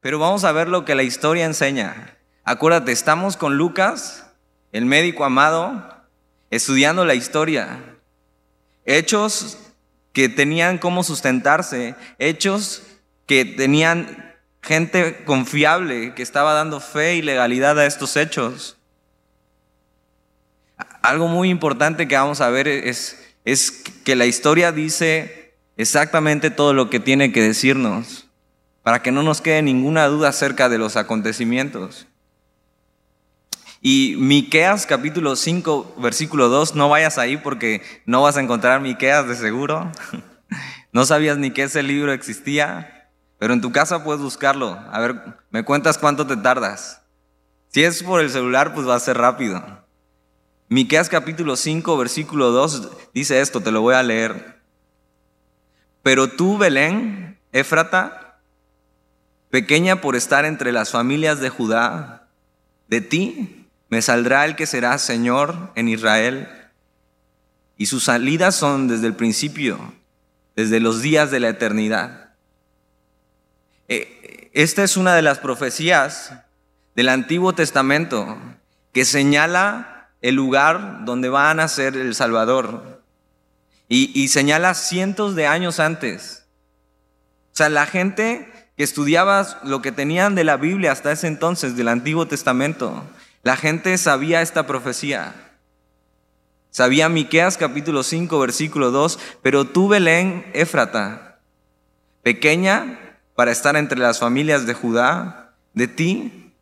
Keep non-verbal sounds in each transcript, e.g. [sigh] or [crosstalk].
Pero vamos a ver lo que la historia enseña. Acuérdate, estamos con Lucas, el médico amado, estudiando la historia. Hechos que tenían cómo sustentarse, hechos que tenían gente confiable que estaba dando fe y legalidad a estos hechos. Algo muy importante que vamos a ver es, es que la historia dice exactamente todo lo que tiene que decirnos, para que no nos quede ninguna duda acerca de los acontecimientos. Y Miqueas capítulo 5 versículo 2, no vayas ahí porque no vas a encontrar Miqueas de seguro. [laughs] No sabías ni que ese libro existía, pero en tu casa puedes buscarlo. A ver, me cuentas cuánto te tardas. Si es por el celular, pues va a ser rápido. Miqueas capítulo 5 versículo 2 dice esto, te lo voy a leer. Pero tú, Belén, Éfrata, pequeña por estar entre las familias de Judá, de ti me saldrá el que será Señor en Israel. Y sus salidas son desde el principio, desde los días de la eternidad. Eh, esta es una de las profecías del Antiguo Testamento que señala el lugar donde va a nacer el Salvador. Y, y señala cientos de años antes. O sea, la gente que estudiaba lo que tenían de la Biblia hasta ese entonces, del Antiguo Testamento, la gente sabía esta profecía. Sabía Miqueas capítulo 5 versículo 2, pero tú Belén Éfrata, pequeña para estar entre las familias de Judá, de ti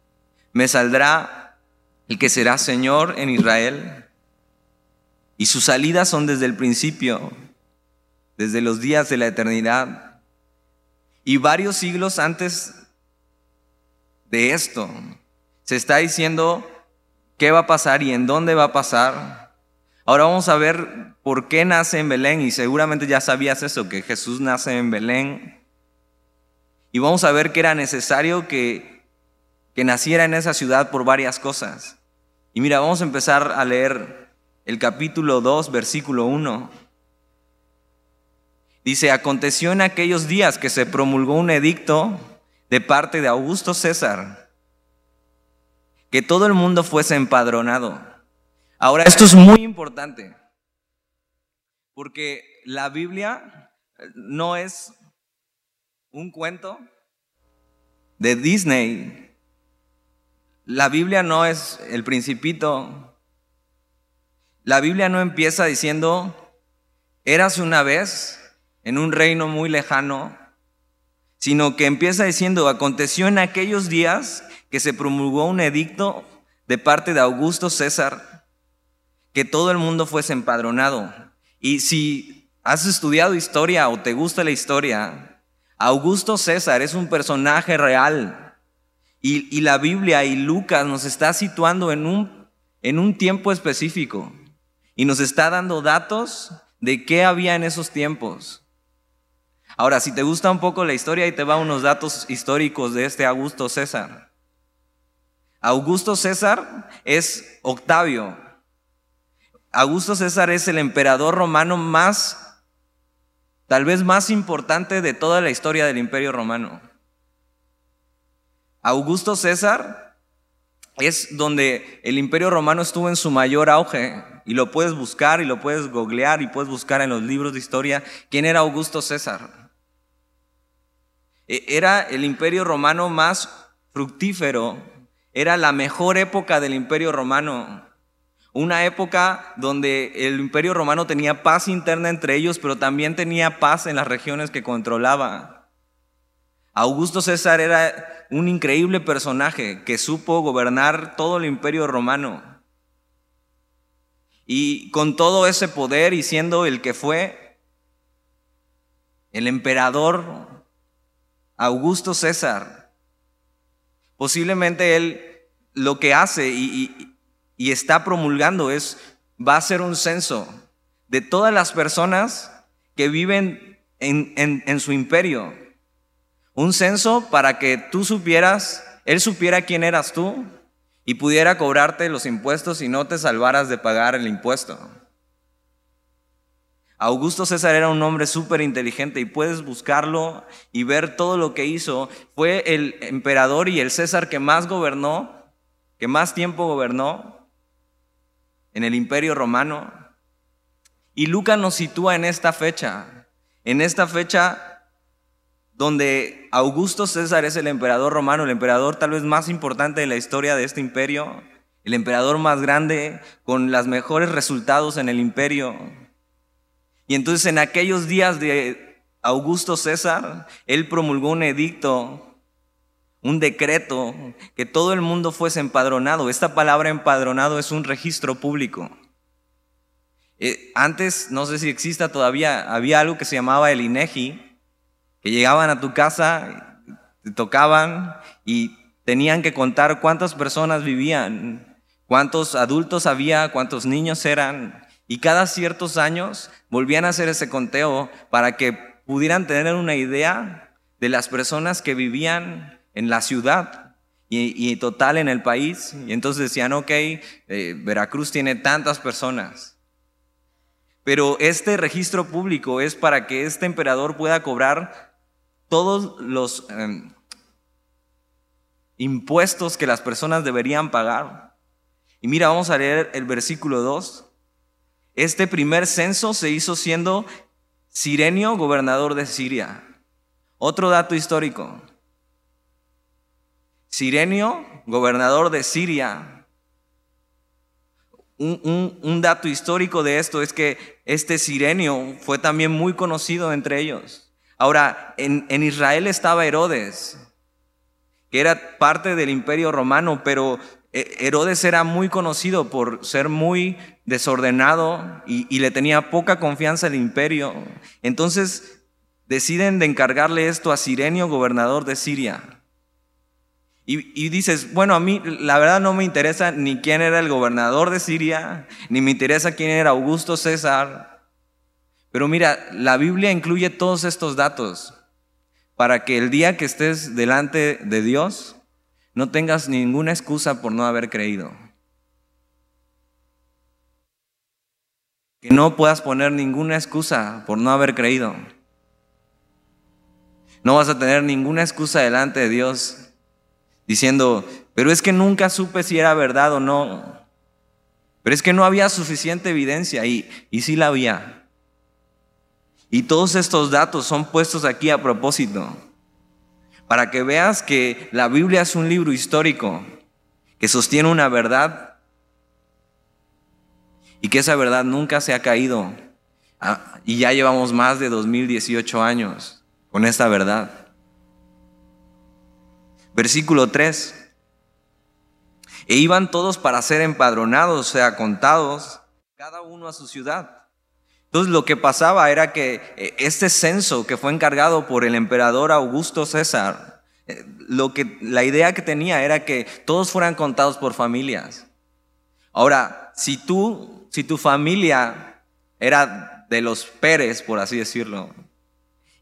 me saldrá el que será Señor en Israel. Y sus salidas son desde el principio, desde los días de la eternidad. Y varios siglos antes de esto, se está diciendo qué va a pasar y en dónde va a pasar. Ahora vamos a ver por qué nace en Belén y seguramente ya sabías eso, que Jesús nace en Belén. Y vamos a ver que era necesario que, que naciera en esa ciudad por varias cosas. Y mira, vamos a empezar a leer el capítulo 2, versículo 1. Dice, aconteció en aquellos días que se promulgó un edicto de parte de Augusto César que todo el mundo fuese empadronado. Ahora, esto es muy importante, porque la Biblia no es un cuento de Disney. La Biblia no es el principito. La Biblia no empieza diciendo, eras una vez en un reino muy lejano, sino que empieza diciendo, aconteció en aquellos días que se promulgó un edicto de parte de Augusto César que todo el mundo fuese empadronado. Y si has estudiado historia o te gusta la historia, Augusto César es un personaje real. Y, la Biblia y Lucas nos está situando en un, en un tiempo específico. Y nos está dando datos de qué había en esos tiempos. Ahora, si te gusta un poco la historia, y te va unos datos históricos de este Augusto César. Augusto César es Octavio. Augusto César es el emperador romano más, tal vez más importante de toda la historia del imperio romano. Augusto César es donde el imperio romano estuvo en su mayor auge y lo puedes buscar y lo puedes googlear y puedes buscar en los libros de historia quién era Augusto César. E, era el imperio romano más fructífero era la mejor época del imperio romano. Una época donde el imperio romano tenía paz interna entre ellos, pero también tenía paz en las regiones que controlaba. Augusto César era un increíble personaje que supo gobernar todo el imperio romano. Y con todo ese poder y siendo el que fue el emperador Augusto César, Posiblemente él lo que hace y, está promulgando es, va a ser un censo de todas las personas que viven en, en su imperio. Un censo para que tú supieras, él supiera quién eras tú y pudiera cobrarte los impuestos y no te salvaras de pagar el impuesto. Augusto César era un hombre súper inteligente y puedes buscarlo y ver todo lo que hizo. Fue el emperador y el César que más gobernó, que más tiempo gobernó en el imperio romano. Y Lucas nos sitúa en esta fecha, en esta fecha donde Augusto César es el emperador romano, el emperador tal vez más importante de la historia de este imperio, el emperador más grande, con los mejores resultados en el imperio. Y entonces en aquellos días de Augusto César, él promulgó un edicto, un decreto, que todo el mundo fuese empadronado. Esta palabra empadronado es un registro público. Eh, antes, no sé si exista todavía, había algo que se llamaba el INEGI, que llegaban a tu casa, te tocaban y tenían que contar cuántas personas vivían, cuántos adultos había, cuántos niños eran, y cada ciertos años volvían a hacer ese conteo para que pudieran tener una idea de las personas que vivían en la ciudad y, total en el país. Y entonces decían, ok, eh, Veracruz tiene tantas personas. Pero este registro público es para que este emperador pueda cobrar todos los em, impuestos que las personas deberían pagar. Y mira, vamos a leer el versículo 2. Este primer censo se hizo siendo Sirenio gobernador de Siria. Otro dato histórico. Sirenio, gobernador de Siria. Un, dato histórico de esto es que este Sirenio fue también muy conocido entre ellos. Ahora, en, en Israel estaba Herodes, que era parte del imperio romano, pero eh, Herodes era muy conocido por ser muy desordenado y, le tenía poca confianza al imperio. Entonces deciden de encargarle esto a Sirenio, gobernador de Siria. Y, y, dices, bueno, a mí la verdad no me interesa ni quién era el gobernador de Siria, ni me interesa quién era Augusto César. Pero mira, la Biblia incluye todos estos datos para que el día que estés delante de Dios, no tengas ninguna excusa por no haber creído. Que no puedas poner ninguna excusa por no haber creído. No vas a tener ninguna excusa delante de Dios diciendo, pero es que nunca supe si era verdad o no. Pero es que no había suficiente evidencia y, y sí la había. Y todos estos datos son puestos aquí a propósito para que veas que la Biblia es un libro histórico que sostiene una verdad y que esa verdad nunca se ha caído. Ah, y ya llevamos más de 2018 años con esta verdad. Versículo 3. E iban todos para ser empadronados, o sea, contados, cada uno a su ciudad. Entonces lo que pasaba era que eh, este censo que fue encargado por el emperador Augusto César, eh, lo que, la idea que tenía era que todos fueran contados por familias. Ahora, si tú, si tu familia era de los Pérez, por así decirlo,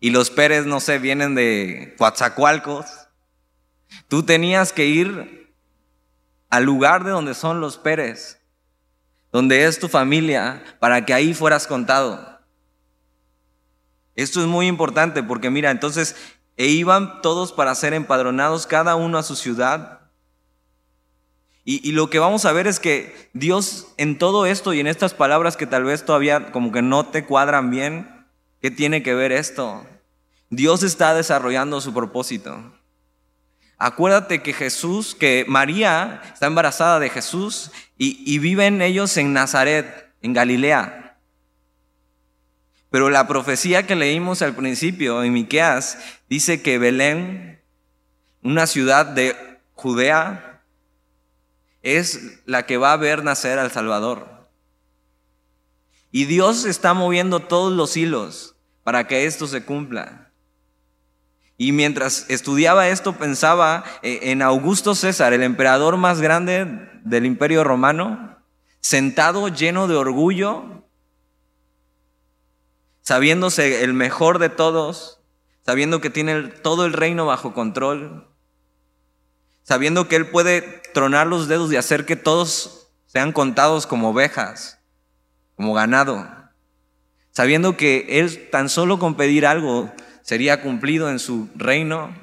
y los Pérez, no sé, vienen de Coatzacoalcos, tú tenías que ir al lugar de donde son los Pérez donde es tu familia, para que ahí fueras contado. Esto es muy importante porque mira, entonces, e iban todos para ser empadronados, cada uno a su ciudad. Y, y, lo que vamos a ver es que Dios en todo esto y en estas palabras que tal vez todavía como que no te cuadran bien, ¿qué tiene que ver esto? Dios está desarrollando su propósito. Acuérdate que Jesús, que María está embarazada de Jesús y, viven ellos en Nazaret, en Galilea. Pero la profecía que leímos al principio en Miqueas dice que Belén, una ciudad de Judea, es la que va a ver nacer al Salvador. Y Dios está moviendo todos los hilos para que esto se cumpla. Y mientras estudiaba esto pensaba eh, en Augusto César, el emperador más grande del imperio romano, sentado lleno de orgullo, sabiéndose el mejor de todos, sabiendo que tiene todo el reino bajo control, sabiendo que él puede tronar los dedos y hacer que todos sean contados como ovejas, como ganado sabiendo que Él tan solo con pedir algo sería cumplido en su reino,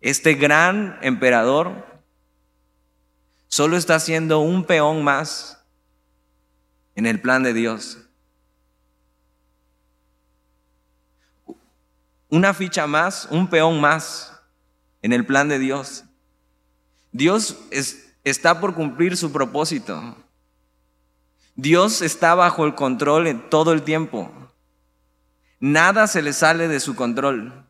este gran emperador solo está haciendo un peón más en el plan de Dios. Una ficha más, un peón más en el plan de Dios. Dios está por cumplir su propósito. Dios está bajo el control todo el tiempo. Nada se le sale de su control.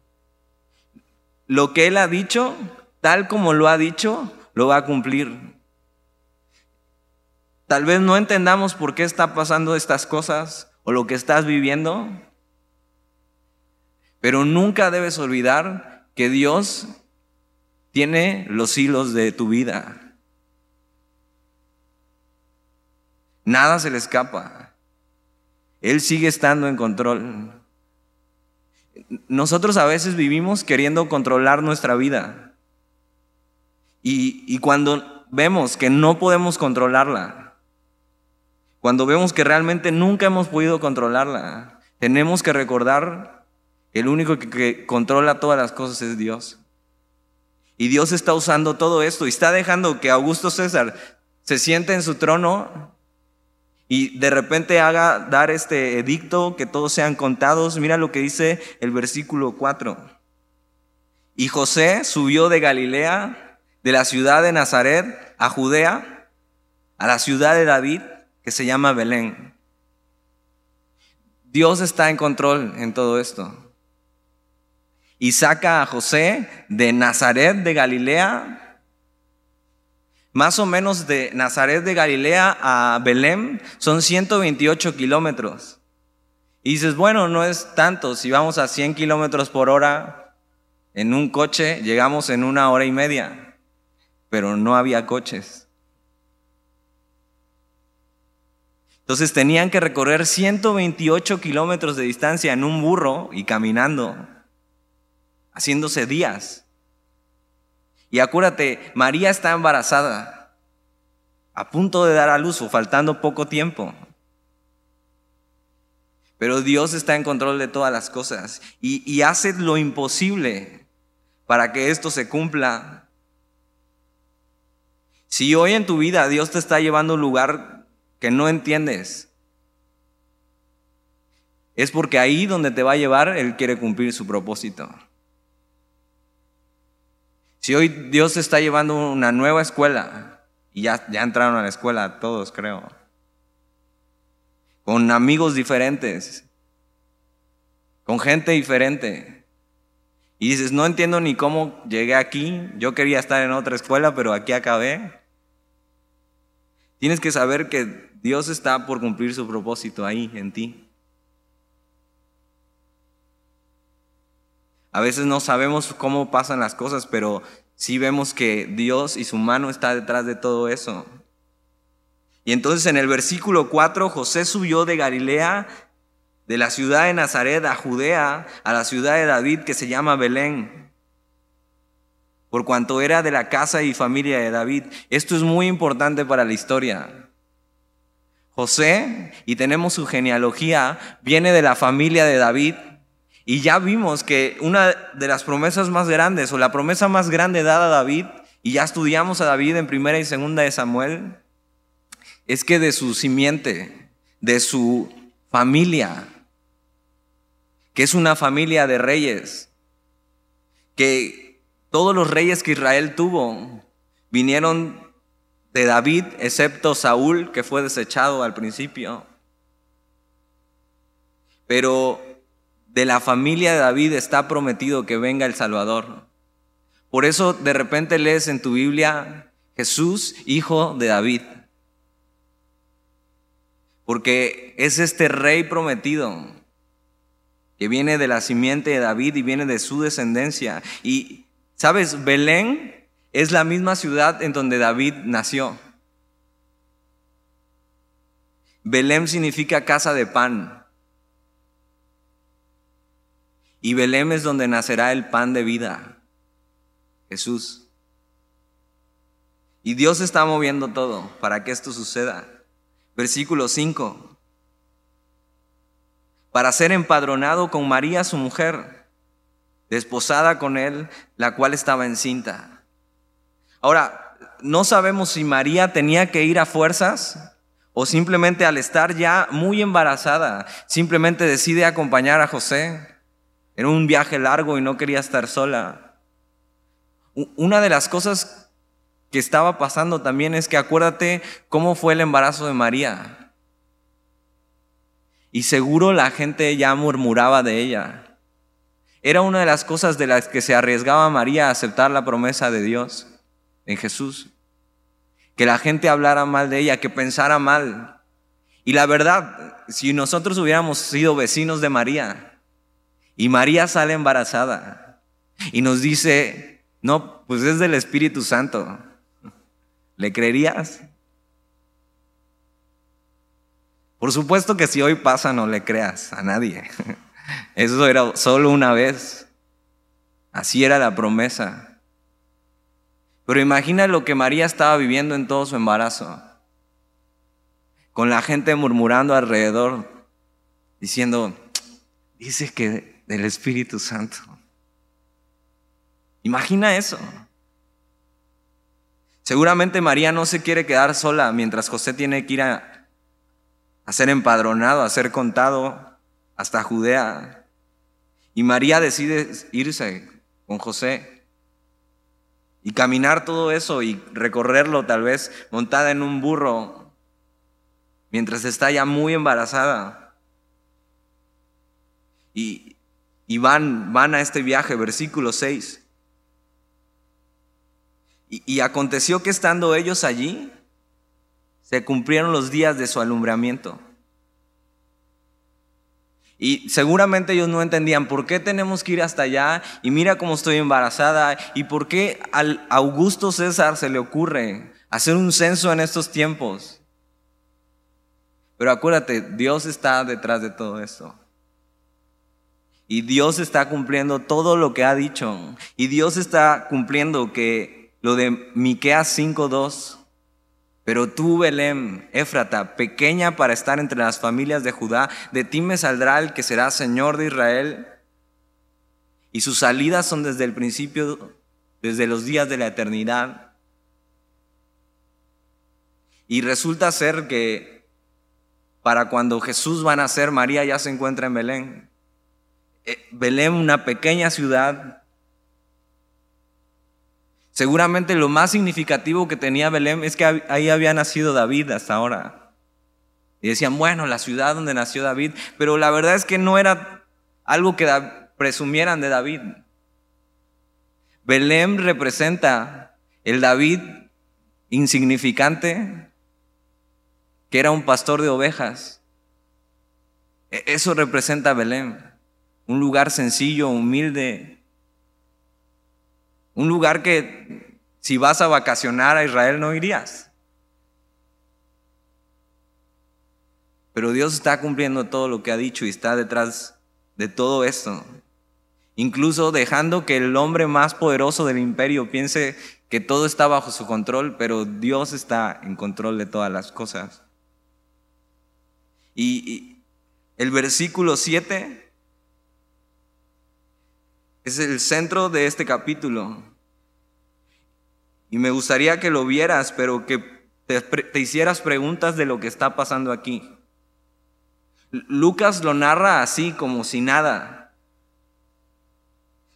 Lo que Él ha dicho, tal como lo ha dicho, lo va a cumplir. Tal vez no entendamos por qué está pasando estas cosas o lo que estás viviendo, pero nunca debes olvidar que Dios tiene los hilos de tu vida. Nada se le escapa. Él sigue estando en control. Nosotros a veces vivimos queriendo controlar nuestra vida. Y, y, cuando vemos que no podemos controlarla, cuando vemos que realmente nunca hemos podido controlarla, tenemos que recordar el único que controla todas las cosas es Dios. Y Dios está usando todo esto y está dejando que Augusto César se siente en su trono y de repente haga dar este edicto que todos sean contados. Mira lo que dice el versículo 4. Y José subió de Galilea, de la ciudad de Nazaret, a Judea, a la ciudad de David, que se llama Belén. Dios está en control en todo esto y saca a José de Nazaret de Galilea. Más o menos de Nazaret de Galilea a Belén son 128 kilómetros. Y dices, bueno, no es tanto, si vamos a 100 kilómetros por hora en un coche, llegamos en una hora y media, pero no había coches. Entonces tenían que recorrer 128 kilómetros de distancia en un burro y caminando haciéndose días. Y acuérdate, María está embarazada, a punto de dar a luz o faltando poco tiempo. Pero Dios está en control de todas las cosas y, y hace lo imposible para que esto se cumpla. Si hoy en tu vida Dios te está llevando a un lugar que no entiendes, es porque ahí donde te va a llevar Él quiere cumplir su propósito. Si hoy Dios está llevando una nueva escuela, y ya, ya entraron a la escuela todos, creo, con amigos diferentes, con gente diferente, y dices, no entiendo ni cómo llegué aquí, yo quería estar en otra escuela, pero aquí acabé. Tienes que saber que Dios está por cumplir su propósito ahí, en ti. A veces no sabemos cómo pasan las cosas, pero sí vemos que Dios y su mano está detrás de todo eso. Y entonces en el versículo 4, José subió de Galilea, de la ciudad de Nazaret a Judea, a la ciudad de David que se llama Belén, por cuanto era de la casa y familia de David. Esto es muy importante para la historia. José, y tenemos su genealogía, viene de la familia de David, y ya vimos que una de las promesas más grandes o la promesa más grande dada a David, y ya estudiamos a David en primera y segunda de Samuel, es que de su simiente, de su familia, que es una familia de reyes, que todos los reyes que Israel tuvo vinieron de David, excepto Saúl, que fue desechado al principio. Pero de la familia de David está prometido que venga el Salvador. Por eso de repente lees en tu Biblia Jesús, hijo de David. Porque es este rey prometido que viene de la simiente de David y viene de su descendencia. Y, ¿sabes? Belén es la misma ciudad en donde David nació. Belén significa casa de pan. Y Belén es donde nacerá el pan de vida, Jesús. Y Dios está moviendo todo para que esto suceda. Versículo 5. para ser empadronado con María, su mujer, desposada con él, la cual estaba encinta. Ahora, no sabemos si María tenía que ir a fuerzas o simplemente al estar ya muy embarazada, simplemente decide acompañar a José. Era un viaje largo y no quería estar sola. Una de las cosas que estaba pasando también es que acuérdate cómo fue el embarazo de María. Y seguro la gente ya murmuraba de ella. Era una de las cosas de las que se arriesgaba María a aceptar la promesa de Dios en Jesús. Que la gente hablara mal de ella, que pensara mal. Y la verdad, si nosotros hubiéramos sido vecinos de María y María sale embarazada y nos dice, no, pues es del Espíritu Santo, ¿le creerías? Por supuesto que si hoy pasa no le creas a nadie. [laughs] Eso era solo una vez. Así era la promesa. Pero imagina lo que María estaba viviendo en todo su embarazo. Con la gente murmurando alrededor, diciendo, dice que del Espíritu Santo. Imagina eso. Seguramente María no se quiere quedar sola mientras José tiene que ir a, ser empadronado, a ser contado hasta Judea. Y María decide irse con José y caminar todo eso y recorrerlo tal vez montada en un burro mientras está ya muy embarazada. Y, y van, van a este viaje, versículo 6. Y, y aconteció que estando ellos allí, se cumplieron los días de su alumbramiento. Y seguramente ellos no entendían por qué tenemos que ir hasta allá y mira cómo estoy embarazada y por qué al Augusto César se le ocurre hacer un censo en estos tiempos. Pero acuérdate, Dios está detrás de todo esto. Y Dios está cumpliendo todo lo que ha dicho. Y Dios está cumpliendo que lo de Miqueas 5:2 pero tú, Belén, Éfrata, pequeña para estar entre las familias de Judá, de ti me saldrá el que será Señor de Israel. Y sus salidas son desde el principio, desde los días de la eternidad. Y resulta ser que para cuando Jesús va a nacer, María ya se encuentra en Belén. Eh, Belén, una pequeña ciudad Seguramente lo más significativo que tenía Belén es que ahí había nacido David hasta ahora. Y decían, bueno, la ciudad donde nació David, pero la verdad es que no era algo que presumieran de David. Belén representa el David insignificante, que era un pastor de ovejas. E-, eso representa Belén, un lugar sencillo, humilde, un lugar que si vas a vacacionar a Israel no irías. Pero Dios está cumpliendo todo lo que ha dicho y está detrás de todo esto. Incluso dejando que el hombre más poderoso del imperio piense que todo está bajo su control, pero Dios está en control de todas las cosas. Y, el versículo 7 es el centro de este capítulo. Y me gustaría que lo vieras, pero que te, hicieras preguntas de lo que está pasando aquí. Lucas lo narra así, como si nada.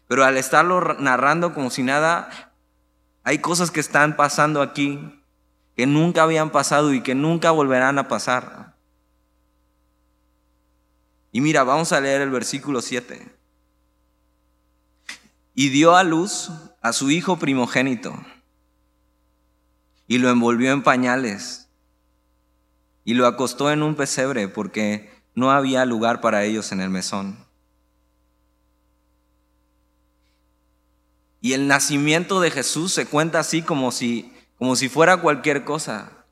Pero al estarlo narrando como si nada, hay cosas que están pasando aquí que nunca habían pasado y que nunca volverán a pasar. Y mira, vamos a leer el versículo 7 y dio a luz a su hijo primogénito y lo envolvió en pañales y lo acostó en un pesebre porque no había lugar para ellos en el mesón. Y el nacimiento de Jesús se cuenta así como si, como si fuera cualquier cosa.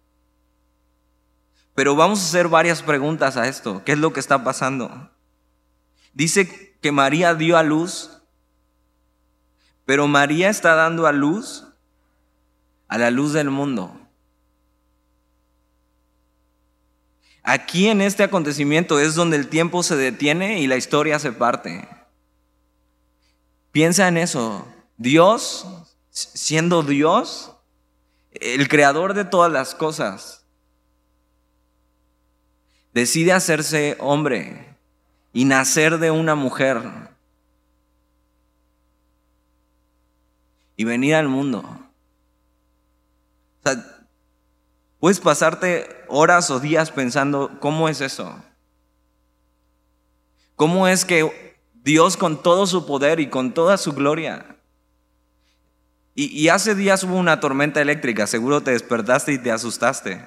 Pero vamos a hacer varias preguntas a esto. ¿Qué es lo que está pasando? Dice que María dio a luz pero María está dando a luz a la luz del mundo. Aquí en este acontecimiento es donde el tiempo se detiene y la historia se parte. Piensa en eso. Dios, siendo Dios, el creador de todas las cosas, decide hacerse hombre y nacer de una mujer y venir al mundo. O sea, puedes pasarte horas o días pensando, ¿cómo es eso? ¿Cómo es que Dios con todo su poder y con toda su gloria y, hace días hubo una tormenta eléctrica, seguro te despertaste y te asustaste.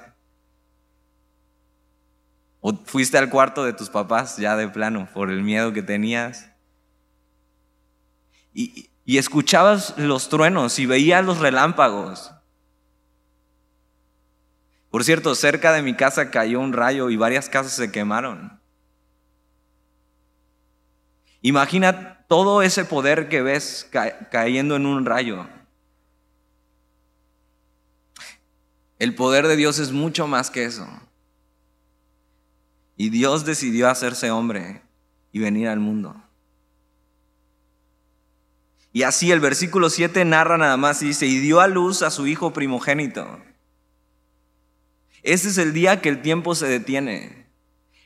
O fuiste al cuarto de tus papás ya de plano por el miedo que tenías. Y, y escuchabas los truenos y veías los relámpagos. Por cierto, cerca de mi casa cayó un rayo y varias casas se quemaron. Imagina todo ese poder que ves cayendo en un rayo. El poder de Dios es mucho más que eso. Y Dios decidió hacerse hombre y venir al mundo. Y así el versículo 7 narra nada más y dice, y dio a luz a su hijo primogénito. Este es el día que el tiempo se detiene.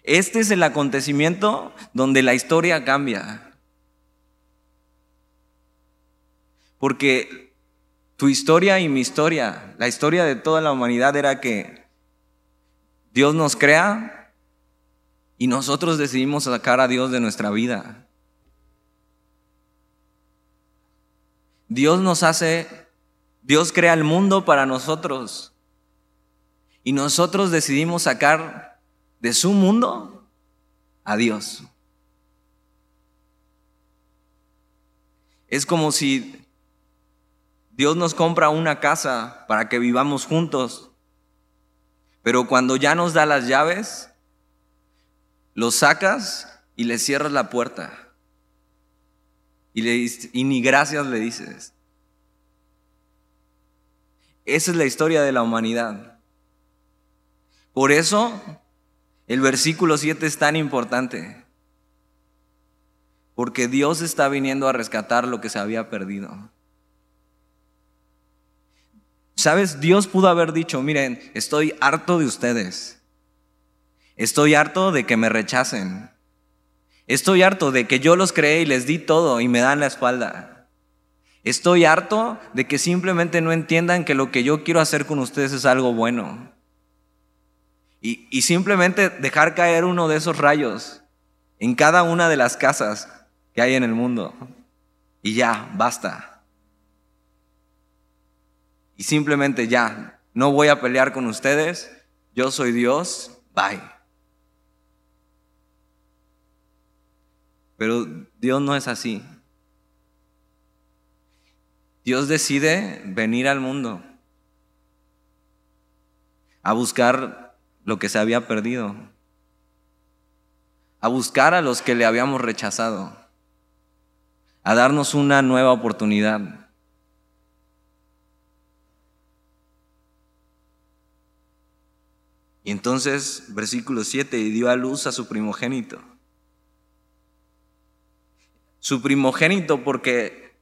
Este es el acontecimiento donde la historia cambia. Porque tu historia y mi historia, la historia de toda la humanidad era que Dios nos crea y nosotros decidimos sacar a Dios de nuestra vida. Dios nos hace, Dios crea el mundo para nosotros y nosotros decidimos sacar de su mundo a Dios. Es como si Dios nos compra una casa para que vivamos juntos, pero cuando ya nos da las llaves, lo sacas y le cierras la puerta. Y, le, y ni gracias le dices. Esa es la historia de la humanidad. Por eso el versículo 7 es tan importante. Porque Dios está viniendo a rescatar lo que se había perdido. Sabes, Dios pudo haber dicho, miren, estoy harto de ustedes. Estoy harto de que me rechacen. Estoy harto de que yo los creé y les di todo y me dan la espalda. Estoy harto de que simplemente no entiendan que lo que yo quiero hacer con ustedes es algo bueno. Y, y simplemente dejar caer uno de esos rayos en cada una de las casas que hay en el mundo. Y ya, basta y simplemente ya, no voy a pelear con ustedes, yo soy Dios, bye. Pero Dios no es así. Dios decide venir al mundo a buscar lo que se había perdido, a buscar a los que le habíamos rechazado, a darnos una nueva oportunidad. Y entonces, versículo 7, y dio a luz a su primogénito. Su primogénito porque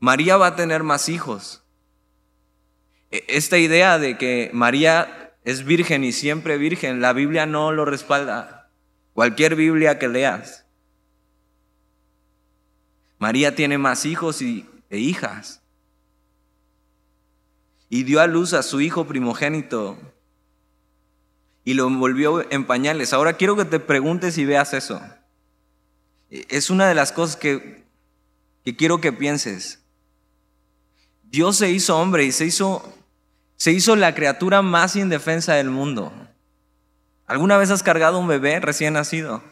María va a tener más hijos. E, esta idea de que María es virgen y siempre virgen, la Biblia no lo respalda. Cualquier Biblia que leas. María tiene más hijos y, e hijas. Y dio a luz a su hijo primogénito, y lo envolvió en pañales. Ahora quiero que te preguntes y veas eso. Es una de las cosas que, que quiero que pienses. Dios se hizo hombre y se hizo, se hizo la criatura más indefensa del mundo. ¿Alguna vez has cargado un bebé recién nacido?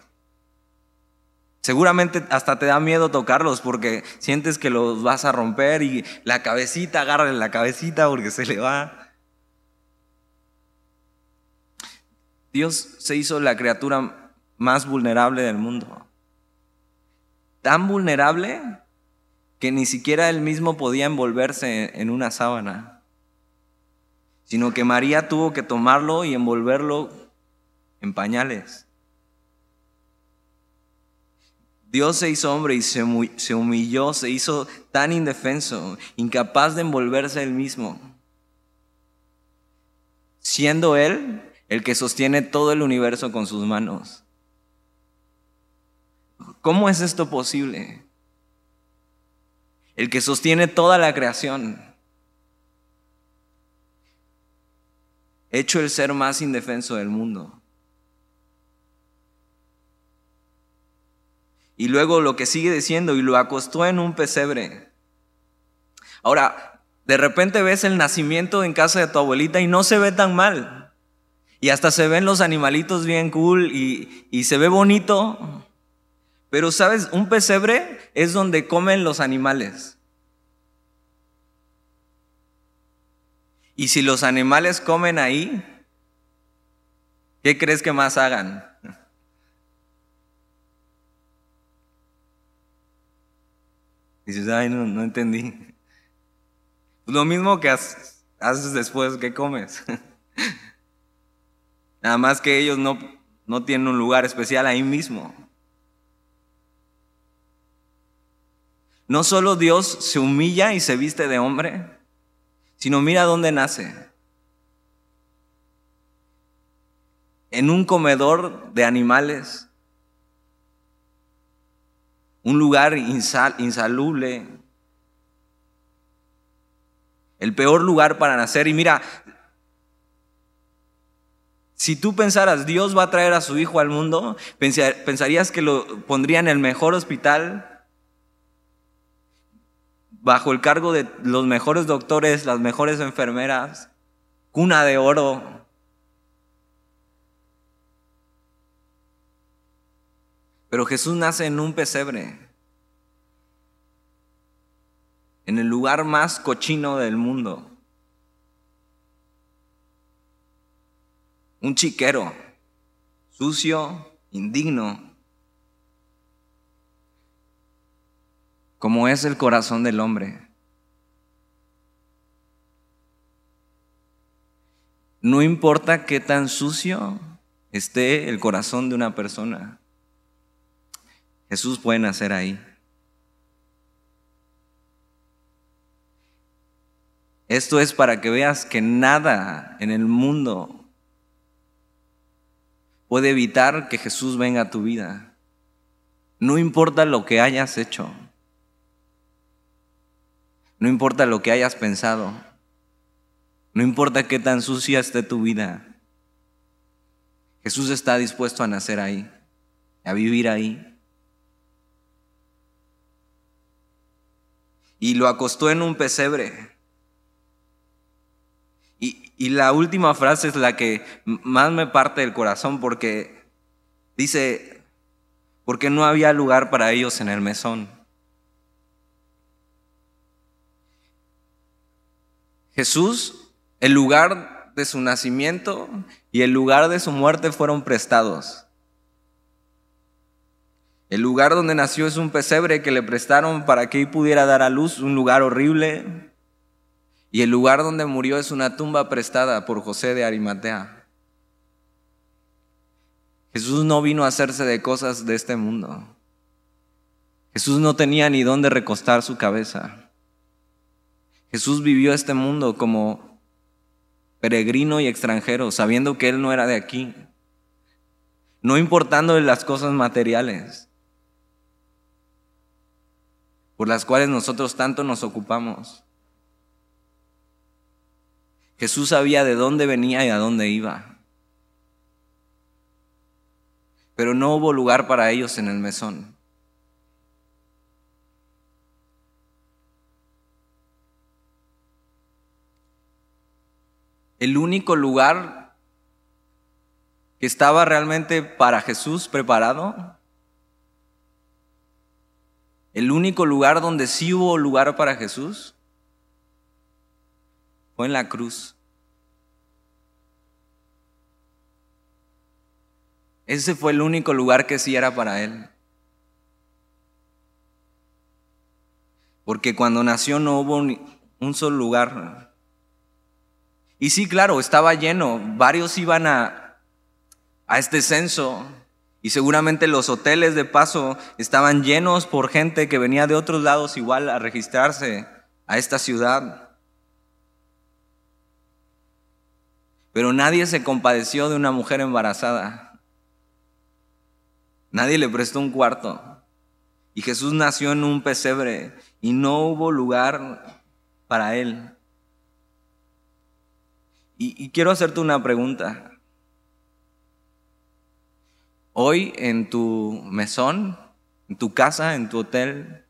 Seguramente hasta te da miedo tocarlos porque sientes que los vas a romper y la cabecita, agárrale la cabecita porque se le va. Dios se hizo la criatura más vulnerable del mundo. Tan vulnerable que ni siquiera él mismo podía envolverse en una sábana, sino que María tuvo que tomarlo y envolverlo en pañales. Dios se hizo hombre y se humilló, se hizo tan indefenso, incapaz de envolverse él mismo, siendo Él el que sostiene todo el universo con sus manos. ¿Cómo es esto posible? El que sostiene toda la creación, hecho el ser más indefenso del mundo. Y luego lo que sigue diciendo, y lo acostó en un pesebre. Ahora, de repente ves el nacimiento en casa de tu abuelita y no se ve tan mal. Y hasta se ven los animalitos bien cool y, y se ve bonito. Pero sabes, un pesebre es donde comen los animales. Y si los animales comen ahí, ¿qué crees que más hagan? [laughs] Dices, ay, no, no entendí. Lo mismo que haces después que comes. [laughs] Nada más que ellos no, no tienen un lugar especial ahí mismo. No solo Dios se humilla y se viste de hombre, sino mira dónde nace. En un comedor de animales un lugar insalubre, el peor lugar para nacer. Y mira, si tú pensaras, Dios va a traer a su hijo al mundo, pensarías que lo pondría en el mejor hospital, bajo el cargo de los mejores doctores, las mejores enfermeras, cuna de oro, Pero Jesús nace en un pesebre, en el lugar más cochino del mundo. Un chiquero, sucio, indigno, como es el corazón del hombre. No importa qué tan sucio esté el corazón de una persona. Jesús puede nacer ahí. Esto es para que veas que nada en el mundo puede evitar que Jesús venga a tu vida. No importa lo que hayas hecho. No importa lo que hayas pensado. No importa qué tan sucia esté tu vida. Jesús está dispuesto a nacer ahí, a vivir ahí. y lo acostó en un pesebre. Y, la última frase es la que más me parte del corazón porque dice, porque no había lugar para ellos en el mesón. Jesús, el lugar de su nacimiento y el lugar de su muerte fueron prestados. El lugar donde nació es un pesebre que le prestaron para que pudiera dar a luz, un lugar horrible. Y el lugar donde murió es una tumba prestada por José de Arimatea. Jesús no vino a hacerse de cosas de este mundo. Jesús no tenía ni dónde recostar su cabeza. Jesús vivió este mundo como peregrino y extranjero, sabiendo que Él no era de aquí, no importándole las cosas materiales por las cuales nosotros tanto nos ocupamos. Jesús sabía de dónde venía y a dónde iba. Pero no hubo lugar para ellos en el mesón. El único lugar que estaba realmente para Jesús preparado el único lugar donde sí hubo lugar para Jesús fue en la cruz. Ese fue el único lugar que sí era para Él. Porque cuando nació no hubo un solo lugar. Y sí, claro, estaba lleno. Varios iban a, a este censo y seguramente los hoteles de paso estaban llenos por gente que venía de otros lados igual a registrarse a esta ciudad. Pero nadie se compadeció de una mujer embarazada. Nadie le prestó un cuarto. Y Jesús nació en un pesebre y no hubo lugar para él. Y, quiero hacerte una pregunta. Hoy en tu mesón, en tu casa, en tu hotel,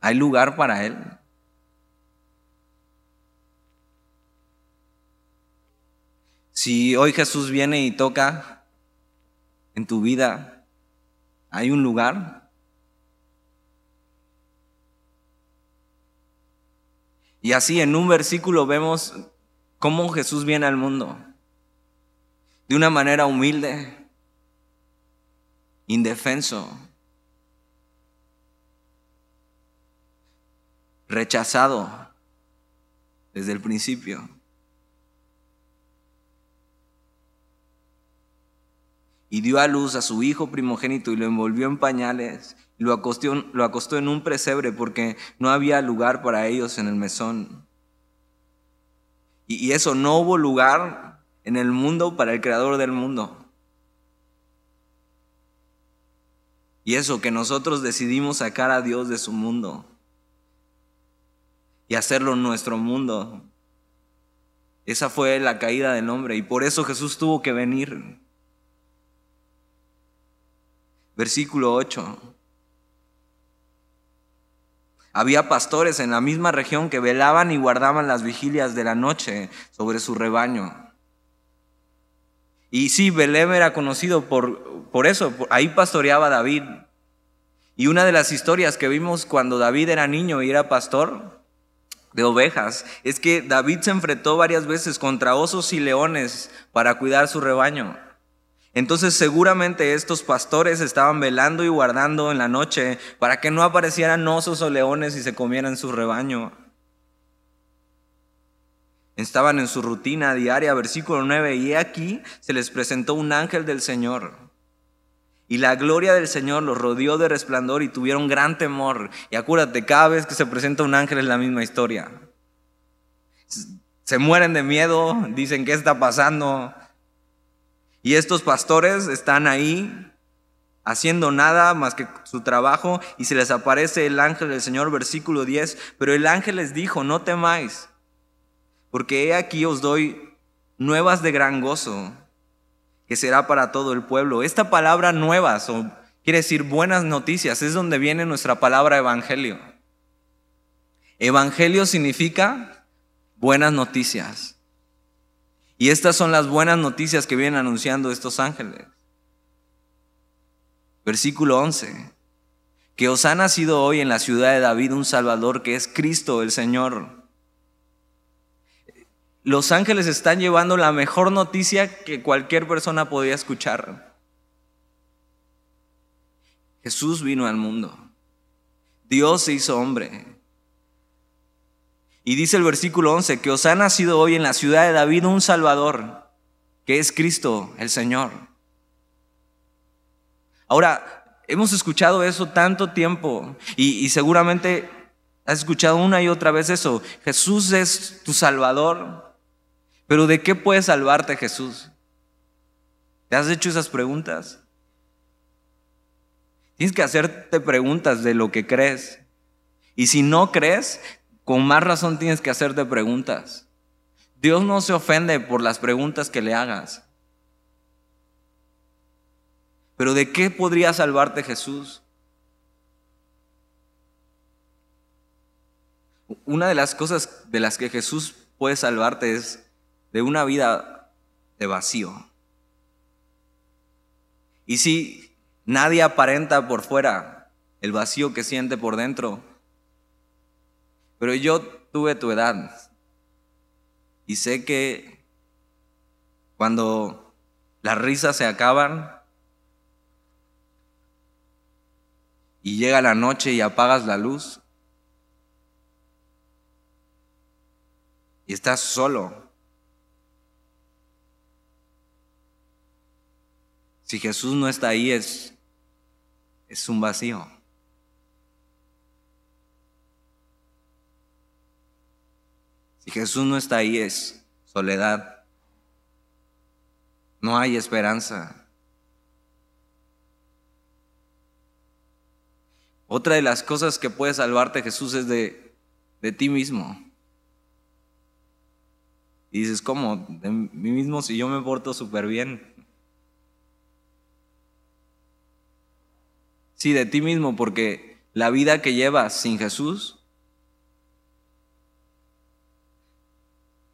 ¿hay lugar para Él? Si hoy Jesús viene y toca en tu vida, ¿hay un lugar? Y así en un versículo vemos cómo Jesús viene al mundo de una manera humilde, indefenso, rechazado desde el principio. Y dio a luz a su hijo primogénito y lo envolvió en pañales lo acostó, lo acostó en un presebre porque no había lugar para ellos en el mesón. Y, eso no hubo lugar en el mundo para el creador del mundo. Y eso que nosotros decidimos sacar a Dios de su mundo y hacerlo nuestro mundo. Esa fue la caída del hombre y por eso Jesús tuvo que venir. Versículo 8. Había pastores en la misma región que velaban y guardaban las vigilias de la noche sobre su rebaño. Y sí, Belém era conocido por, por eso, ahí pastoreaba David. Y una de las historias que vimos cuando David era niño y era pastor de ovejas es que David se enfrentó varias veces contra osos y leones para cuidar su rebaño. Entonces seguramente estos pastores estaban velando y guardando en la noche para que no aparecieran osos o leones y se comieran su rebaño. Estaban en su rutina diaria, versículo 9, y aquí se les presentó un ángel del Señor. Y la gloria del Señor los rodeó de resplandor y tuvieron gran temor. Y acuérdate, cada vez que se presenta un ángel es la misma historia. Se mueren de miedo, dicen, ¿qué está pasando? Y estos pastores están ahí haciendo nada más que su trabajo y se les aparece el ángel del Señor, versículo 10. Pero el ángel les dijo, no temáis porque he aquí os doy nuevas de gran gozo, que será para todo el pueblo. Esta palabra nuevas, o quiere decir buenas noticias, es donde viene nuestra palabra evangelio. Evangelio significa buenas noticias. Y estas son las buenas noticias que vienen anunciando estos ángeles. Versículo 11. Que os ha nacido hoy en la ciudad de David un Salvador que es Cristo el Señor. Los ángeles están llevando la mejor noticia que cualquier persona podía escuchar. Jesús vino al mundo. Dios se hizo hombre. Y dice el versículo 11 que os ha nacido hoy en la ciudad de David un Salvador, que es Cristo el Señor. Ahora, hemos escuchado eso tanto tiempo y, y seguramente has escuchado una y otra vez eso. Jesús es tu Salvador. Pero ¿de qué puede salvarte Jesús? ¿Te has hecho esas preguntas? Tienes que hacerte preguntas de lo que crees. Y si no crees, con más razón tienes que hacerte preguntas. Dios no se ofende por las preguntas que le hagas. Pero ¿de qué podría salvarte Jesús? Una de las cosas de las que Jesús puede salvarte es de una vida de vacío. Y si nadie aparenta por fuera el vacío que siente por dentro, pero yo tuve tu edad y sé que cuando las risas se acaban y llega la noche y apagas la luz y estás solo, Si Jesús no está ahí es, es un vacío. Si Jesús no está ahí es soledad. No hay esperanza. Otra de las cosas que puede salvarte Jesús es de, de ti mismo. Y dices, ¿cómo? De mí mismo si yo me porto súper bien. Sí, de ti mismo, porque la vida que llevas sin Jesús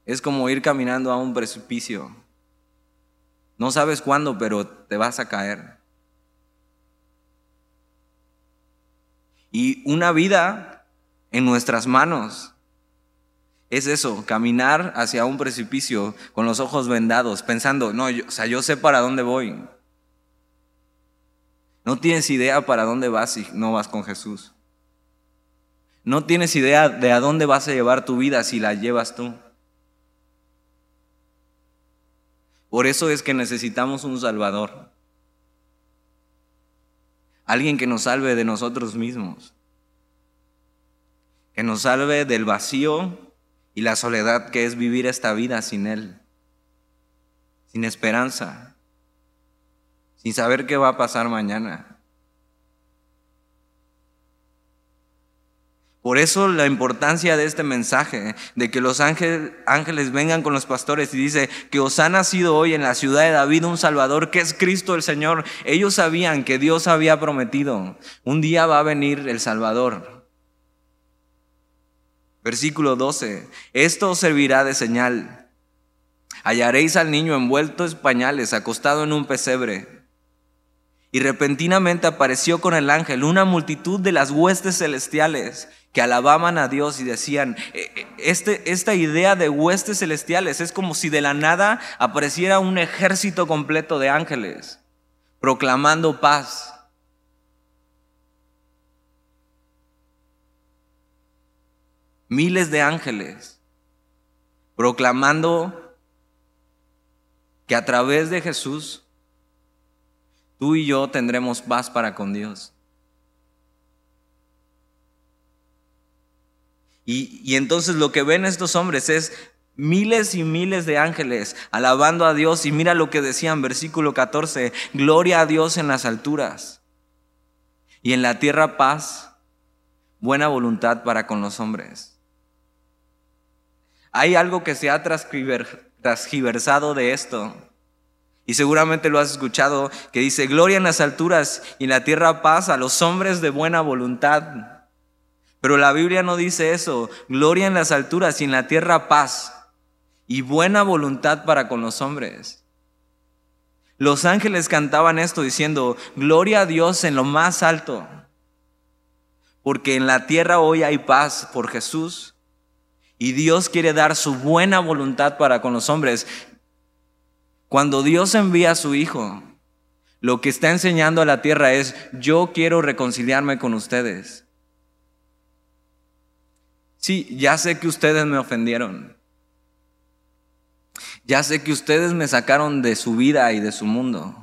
es como ir caminando a un precipicio. No sabes cuándo, pero te vas a caer. Y una vida en nuestras manos es eso, caminar hacia un precipicio con los ojos vendados, pensando, no, o sea, yo sé para dónde voy. No tienes idea para dónde vas si no vas con Jesús. No tienes idea de a dónde vas a llevar tu vida si la llevas tú. Por eso es que necesitamos un Salvador. Alguien que nos salve de nosotros mismos. Que nos salve del vacío y la soledad que es vivir esta vida sin Él, sin esperanza, sin saber qué va a pasar mañana. Por eso la importancia de este mensaje, de que los ángeles vengan con los pastores y dice que os ha nacido hoy en la ciudad de David un Salvador que es Cristo el Señor. Ellos sabían que Dios había prometido, un día va a venir el Salvador. Versículo 12. Esto os servirá de señal. Hallaréis al niño envuelto en pañales, acostado en un pesebre. Y repentinamente apareció con el ángel una multitud de las huestes celestiales que alababan a Dios y decían, e, e, este, esta idea de huestes celestiales es como si de la nada apareciera un ejército completo de ángeles, proclamando paz, miles de ángeles proclamando que a través de Jesús tú y yo tendremos paz para con Dios. Y, entonces lo que ven estos hombres es miles y miles de ángeles alabando a Dios. Y mira lo que decían, versículo 14, gloria a Dios en las alturas y en la tierra paz, buena voluntad para con los hombres. Hay algo que se ha transgiversado de esto. Y seguramente lo has escuchado, que dice, gloria en las alturas y en la tierra paz a los hombres de buena voluntad. Pero la Biblia no dice eso, gloria en las alturas y en la tierra paz y buena voluntad para con los hombres. Los ángeles cantaban esto diciendo, gloria a Dios en lo más alto, porque en la tierra hoy hay paz por Jesús y Dios quiere dar su buena voluntad para con los hombres. Cuando Dios envía a su Hijo, lo que está enseñando a la tierra es, yo quiero reconciliarme con ustedes. Sí, ya sé que ustedes me ofendieron. Ya sé que ustedes me sacaron de su vida y de su mundo.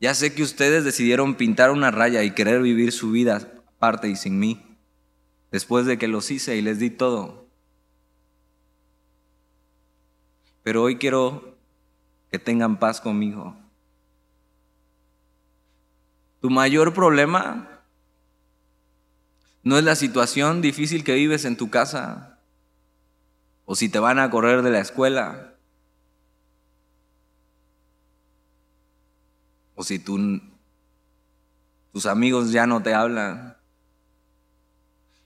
Ya sé que ustedes decidieron pintar una raya y querer vivir su vida aparte y sin mí después de que los hice y les di todo. Pero hoy quiero que tengan paz conmigo. Tu mayor problema no es la situación difícil que vives en tu casa o si te van a correr de la escuela o si tus amigos ya no te hablan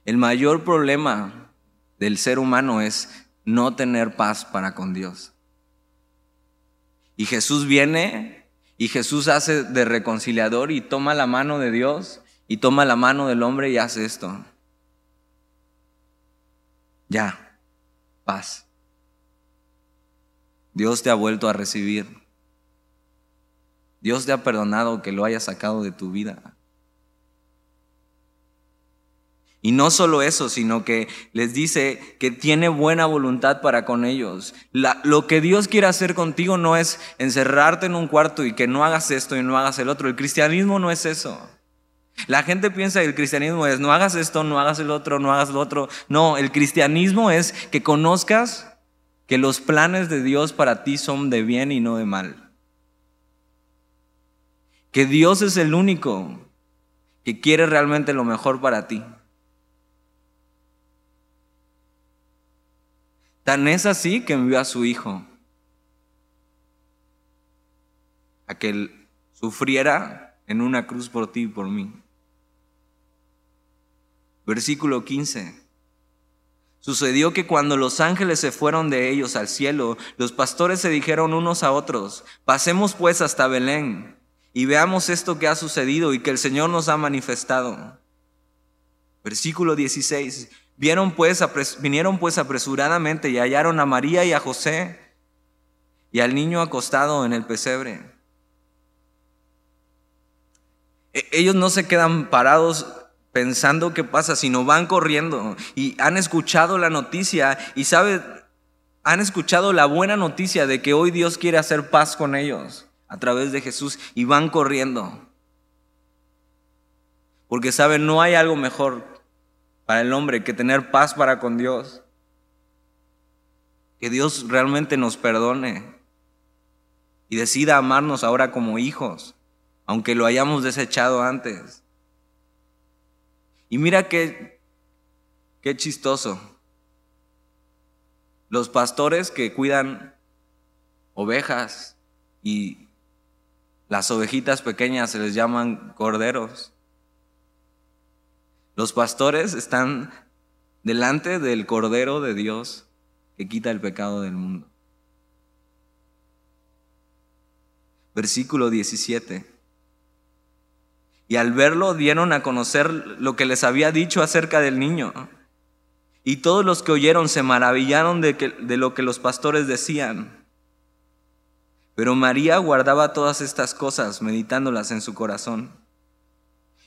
el mayor problema del ser humano es no tener paz para con Dios. Y Jesús viene y Jesús hace de reconciliador y toma la mano de Dios y toma la mano del hombre y hace esto. Ya, paz. Dios te ha vuelto a recibir. Dios te ha perdonado que lo haya sacado de tu vida. Y no solo eso, sino que les dice que tiene buena voluntad para con ellos. lo que Dios quiere hacer contigo no es encerrarte en un cuarto y que no hagas esto y no hagas el otro. El cristianismo no es eso. La gente piensa que el cristianismo es no hagas esto, no hagas el otro, no hagas lo otro. No, el cristianismo es que conozcas que los planes de Dios para ti son de bien y no de mal. Que Dios es el único que quiere realmente lo mejor para ti. Tan es así que envió a su hijo a que él sufriera en una cruz por ti y por mí. Versículo 15. Sucedió que cuando los ángeles se fueron de ellos al cielo, los pastores se dijeron unos a otros, pasemos pues hasta Belén y veamos esto que ha sucedido y que el Señor nos ha manifestado. Versículo 16. Vieron pues, vinieron pues apresuradamente y hallaron a María y a José y al niño acostado en el pesebre. E, ellos no se quedan parados pensando qué pasa, sino van corriendo y han escuchado la noticia y sabe, han escuchado la buena noticia de que hoy Dios quiere hacer paz con ellos a través de Jesús y van corriendo. Porque saben, no hay algo mejor para el hombre que tener paz para con Dios. Que Dios realmente nos perdone y decida amarnos ahora como hijos, aunque lo hayamos desechado antes. Y mira qué, qué chistoso. Los pastores que cuidan ovejas y las ovejitas pequeñas se les llaman corderos. Los pastores están delante del Cordero de Dios que quita el pecado del mundo. Versículo 17. Y al verlo dieron a conocer lo que les había dicho acerca del niño. Y todos los que oyeron se maravillaron de, de lo que los pastores decían. Pero María guardaba todas estas cosas, meditándolas en su corazón.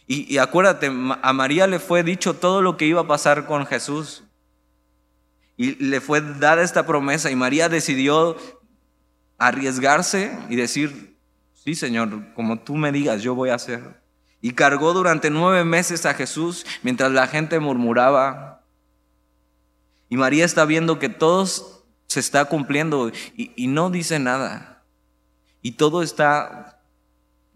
Y, acuérdate, a María le fue dicho todo lo que iba a pasar con Jesús. Y le fue dada esta promesa y María decidió arriesgarse y decir, sí Señor, como tú me digas, yo voy a hacer. Y cargó durante nueve meses a Jesús mientras la gente murmuraba. Y María está viendo que todo se está cumpliendo y, no dice nada. Y todo está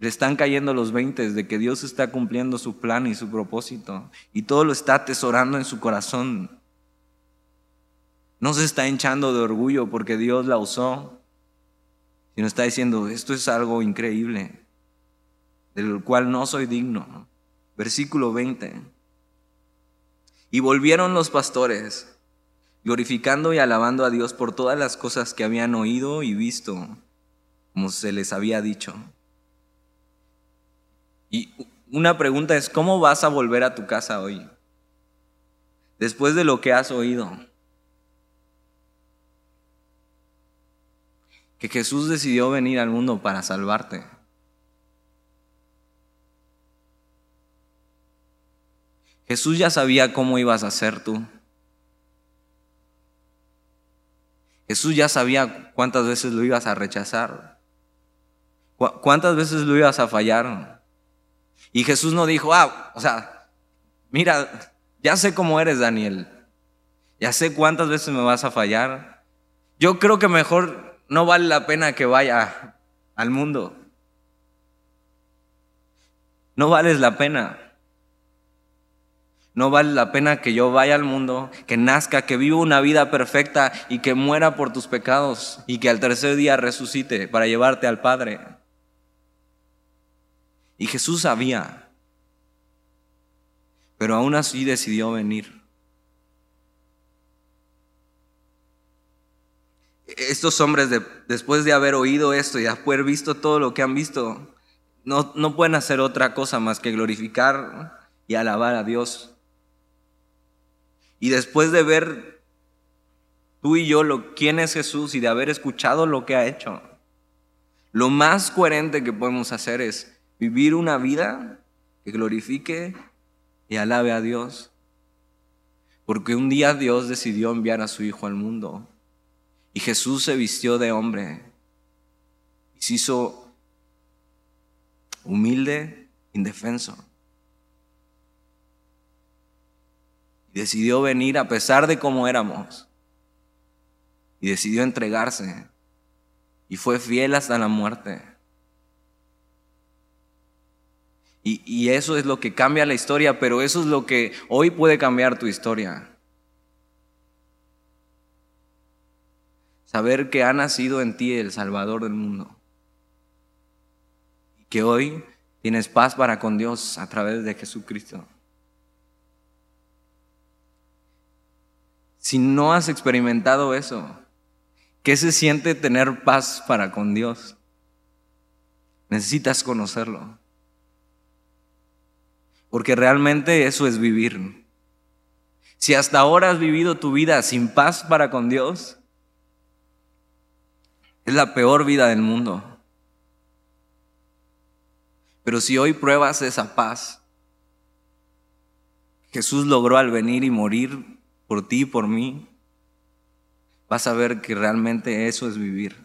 le están cayendo los veintes de que Dios está cumpliendo su plan y su propósito. Y todo lo está atesorando en su corazón. No se está hinchando de orgullo porque Dios la usó, sino está diciendo, esto es algo increíble, del cual no soy digno. Versículo 20. Y volvieron los pastores, glorificando y alabando a Dios por todas las cosas que habían oído y visto, como se les había dicho. Y una pregunta es, ¿cómo vas a volver a tu casa hoy? Después de lo que has oído. Que Jesús decidió venir al mundo para salvarte. Jesús ya sabía cómo ibas a ser tú. Jesús ya sabía cuántas veces lo ibas a rechazar. ¿Cuántas veces lo ibas a fallar? Y Jesús no dijo, ah, o sea, mira, ya sé cómo eres, Daniel. Ya sé cuántas veces me vas a fallar. Yo creo que mejor no vale la pena que vaya al mundo. No vales la pena. No vale la pena que yo vaya al mundo, que nazca, que viva una vida perfecta y que muera por tus pecados y que al tercer día resucite para llevarte al Padre. Y Jesús sabía, pero aún así decidió venir. Estos hombres, después de haber oído esto y haber visto todo lo que han visto, no, no pueden hacer otra cosa más que glorificar y alabar a Dios. Y después de ver tú y yo lo, quién es Jesús y de haber escuchado lo que ha hecho, lo más coherente que podemos hacer es vivir una vida que glorifique y alabe a Dios. Porque un día Dios decidió enviar a su Hijo al mundo. Y Jesús se vistió de hombre. Y se hizo humilde, indefenso. Y decidió venir a pesar de cómo éramos. Y decidió entregarse. Y fue fiel hasta la muerte. Y, eso es lo que cambia la historia, pero eso es lo que hoy puede cambiar tu historia. Saber que ha nacido en ti el Salvador del mundo. Y que hoy tienes paz para con Dios a través de Jesucristo. Si no has experimentado eso, ¿qué se siente tener paz para con Dios? Necesitas conocerlo. Porque realmente eso es vivir. Si hasta ahora has vivido tu vida sin paz para con Dios, es la peor vida del mundo. Pero si hoy pruebas esa paz, Jesús logró al venir y morir por ti y por mí, vas a ver que realmente eso es vivir.